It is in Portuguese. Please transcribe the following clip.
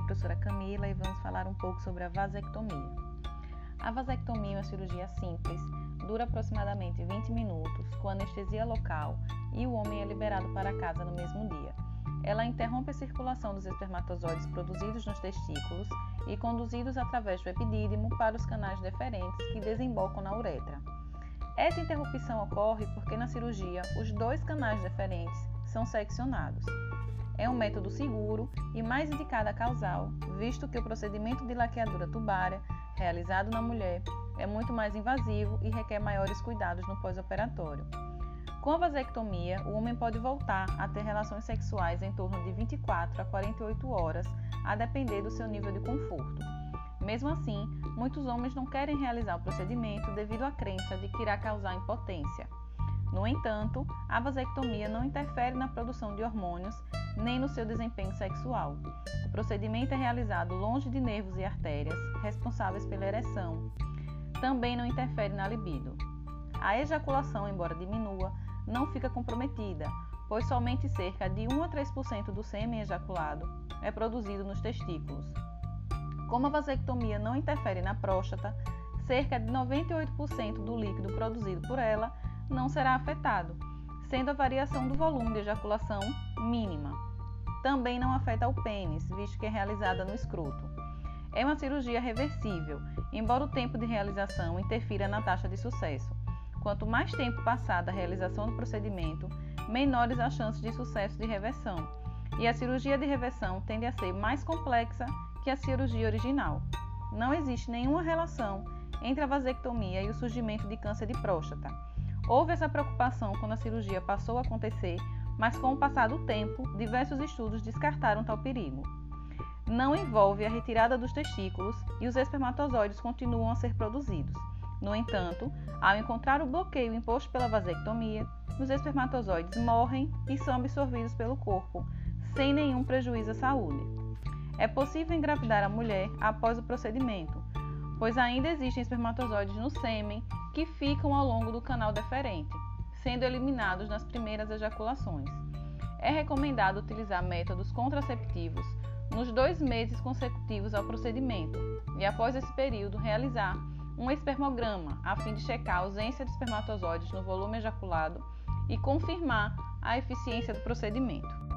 professora Camila e vamos falar um pouco sobre a vasectomia. A vasectomia é uma cirurgia simples, dura aproximadamente 20 minutos, com anestesia local e o homem é liberado para casa no mesmo dia. Ela interrompe a circulação dos espermatozoides produzidos nos testículos e conduzidos através do epidídimo para os canais deferentes que desembocam na uretra. Essa interrupção ocorre porque na cirurgia os dois canais deferentes são seccionados. É um método seguro e mais indicado a causal, visto que o procedimento de laqueadura tubária realizado na mulher é muito mais invasivo e requer maiores cuidados no pós-operatório. Com a vasectomia, o homem pode voltar a ter relações sexuais em torno de 24 a 48 horas, a depender do seu nível de conforto. Mesmo assim, muitos homens não querem realizar o procedimento devido à crença de que irá causar impotência. No entanto, a vasectomia não interfere na produção de hormônios nem no seu desempenho sexual. O procedimento é realizado longe de nervos e artérias responsáveis pela ereção. Também não interfere na libido. A ejaculação, embora diminua, não fica comprometida, pois somente cerca de 1 a 3% do sêmen ejaculado é produzido nos testículos. Como a vasectomia não interfere na próstata, cerca de 98% do líquido produzido por ela não será afetado, sendo a variação do volume de ejaculação mínima. Também não afeta o pênis, visto que é realizada no escroto. É uma cirurgia reversível, embora o tempo de realização interfira na taxa de sucesso. Quanto mais tempo passado a realização do procedimento, menores as chances de sucesso de reversão. E a cirurgia de reversão tende a ser mais complexa que a cirurgia original. Não existe nenhuma relação entre a vasectomia e o surgimento de câncer de próstata. Houve essa preocupação quando a cirurgia passou a acontecer, mas com o passar do tempo, diversos estudos descartaram tal perigo. Não envolve a retirada dos testículos e os espermatozoides continuam a ser produzidos. No entanto, ao encontrar o bloqueio imposto pela vasectomia, os espermatozoides morrem e são absorvidos pelo corpo, sem nenhum prejuízo à saúde. É possível engravidar a mulher após o procedimento, pois ainda existem espermatozoides no sêmen que ficam ao longo do canal deferente, sendo eliminados nas primeiras ejaculações. É recomendado utilizar métodos contraceptivos nos dois meses consecutivos ao procedimento e, após esse período, realizar um espermograma a fim de checar a ausência de espermatozoides no volume ejaculado e confirmar a eficiência do procedimento.